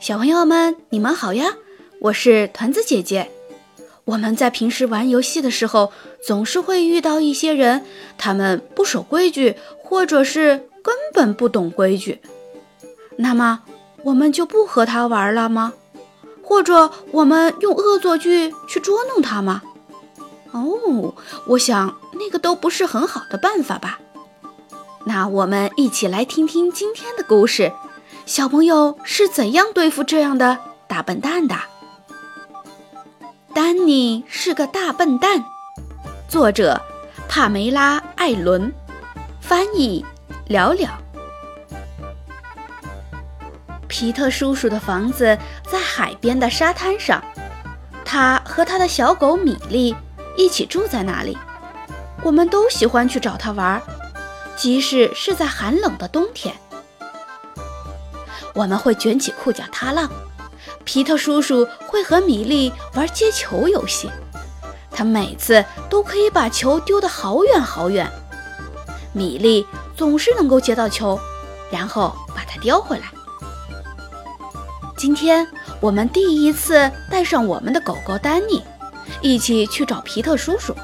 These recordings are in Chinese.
小朋友们，你们好呀！我是团子姐姐。我们在平时玩游戏的时候，总是会遇到一些人，他们不守规矩，或者是根本不懂规矩。那么，我们就不和他玩了吗？或者，我们用恶作剧去捉弄他吗？哦，我想那个都不是很好的办法吧。那我们一起来听听今天的故事。小朋友是怎样对付这样的大笨蛋的？丹尼是个大笨蛋。作者：帕梅拉·艾伦，翻译：了了。皮特叔叔的房子在海边的沙滩上，他和他的小狗米莉一起住在那里。我们都喜欢去找他玩，即使是在寒冷的冬天。我们会卷起裤脚踏浪，皮特叔叔会和米莉玩接球游戏，他每次都可以把球丢得好远好远，米莉总是能够接到球，然后把它叼回来。今天我们第一次带上我们的狗狗丹尼，一起去找皮特叔叔。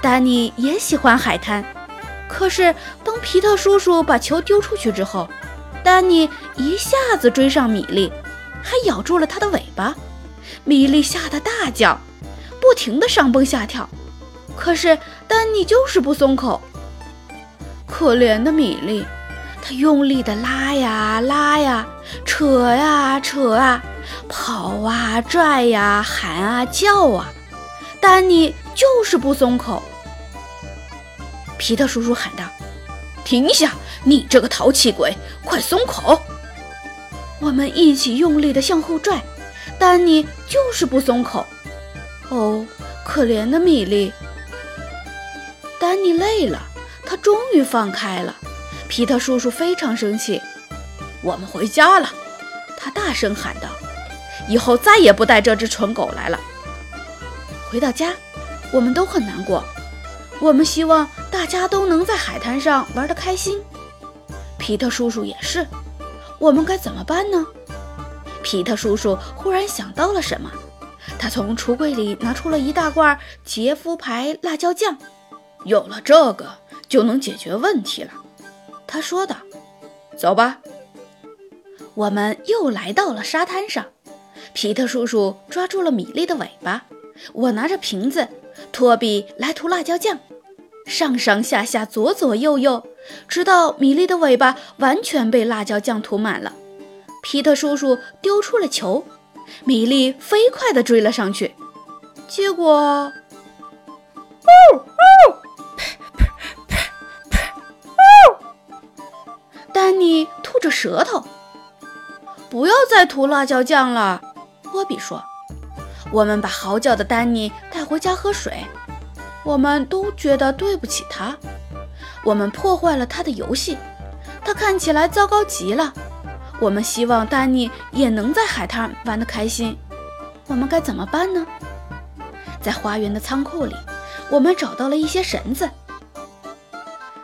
丹尼也喜欢海滩，可是当皮特叔叔把球丢出去之后，丹尼一下子追上米莉，还咬住了她的尾巴。米莉吓得大叫，不停地上蹦下跳。可是丹尼就是不松口。可怜的米莉，她用力地拉呀拉呀，扯呀扯啊，跑啊拽呀，喊啊叫啊，丹尼就是不松口。皮特叔叔喊道：“停下！”你这个淘气鬼，快松口！我们一起用力地向后拽，丹尼就是不松口。哦，可怜的米莉！丹尼累了，他终于放开了。皮特叔叔非常生气。我们回家了，他大声喊道：“以后再也不带这只蠢狗来了。”回到家，我们都很难过。我们希望大家都能在海滩上玩得开心。皮特叔叔也是，我们该怎么办呢？皮特叔叔忽然想到了什么，他从橱柜里拿出了一大罐杰夫牌辣椒酱，有了这个就能解决问题了。他说道：“走吧。”我们又来到了沙滩上，皮特叔叔抓住了米莉的尾巴，我拿着瓶子，托比来涂辣椒酱。上上下下，左左右右，直到米莉的尾巴完全被辣椒酱涂满了。皮特叔叔丢出了球，米莉飞快地追了上去，结果，呜呜，丹尼吐着舌头。不要再涂辣椒酱了，波比说。我们把嚎叫的丹尼带回家喝水。我们都觉得对不起他，我们破坏了他的游戏，他看起来糟糕极了。我们希望丹尼也能在海滩玩得开心，我们该怎么办呢？在花园的仓库里，我们找到了一些绳子。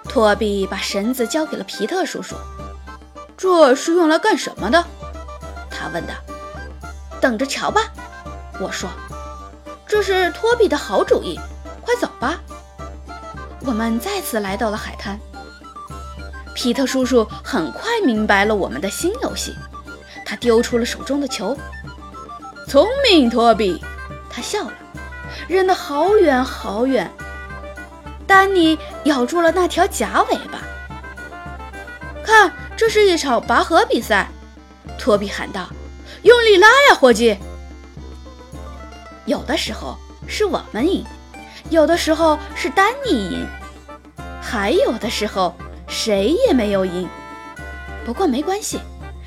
托比把绳子交给了皮特叔叔。这是用来干什么的？他问道。等着瞧吧，我说。这是托比的好主意。快走吧！我们再次来到了海滩。皮特叔叔很快明白了我们的新游戏，他丢出了手中的球。聪明，托比！他笑了，扔得好远好远。丹尼咬住了那条假尾巴。看，这是一场拔河比赛！托比喊道：“用力拉呀，伙计！”有的时候是我们赢。有的时候是丹尼赢，还有的时候谁也没有赢。不过没关系，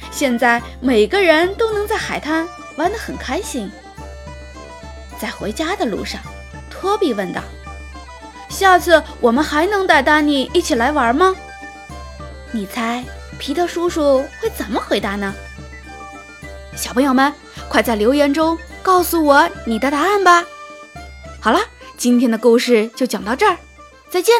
现在每个人都能在海滩玩得很开心。在回家的路上，托比问道：“下次我们还能带丹尼一起来玩吗？”你猜皮特叔叔会怎么回答呢？小朋友们，快在留言中告诉我你的答案吧！好了。今天的故事就讲到这儿，再见。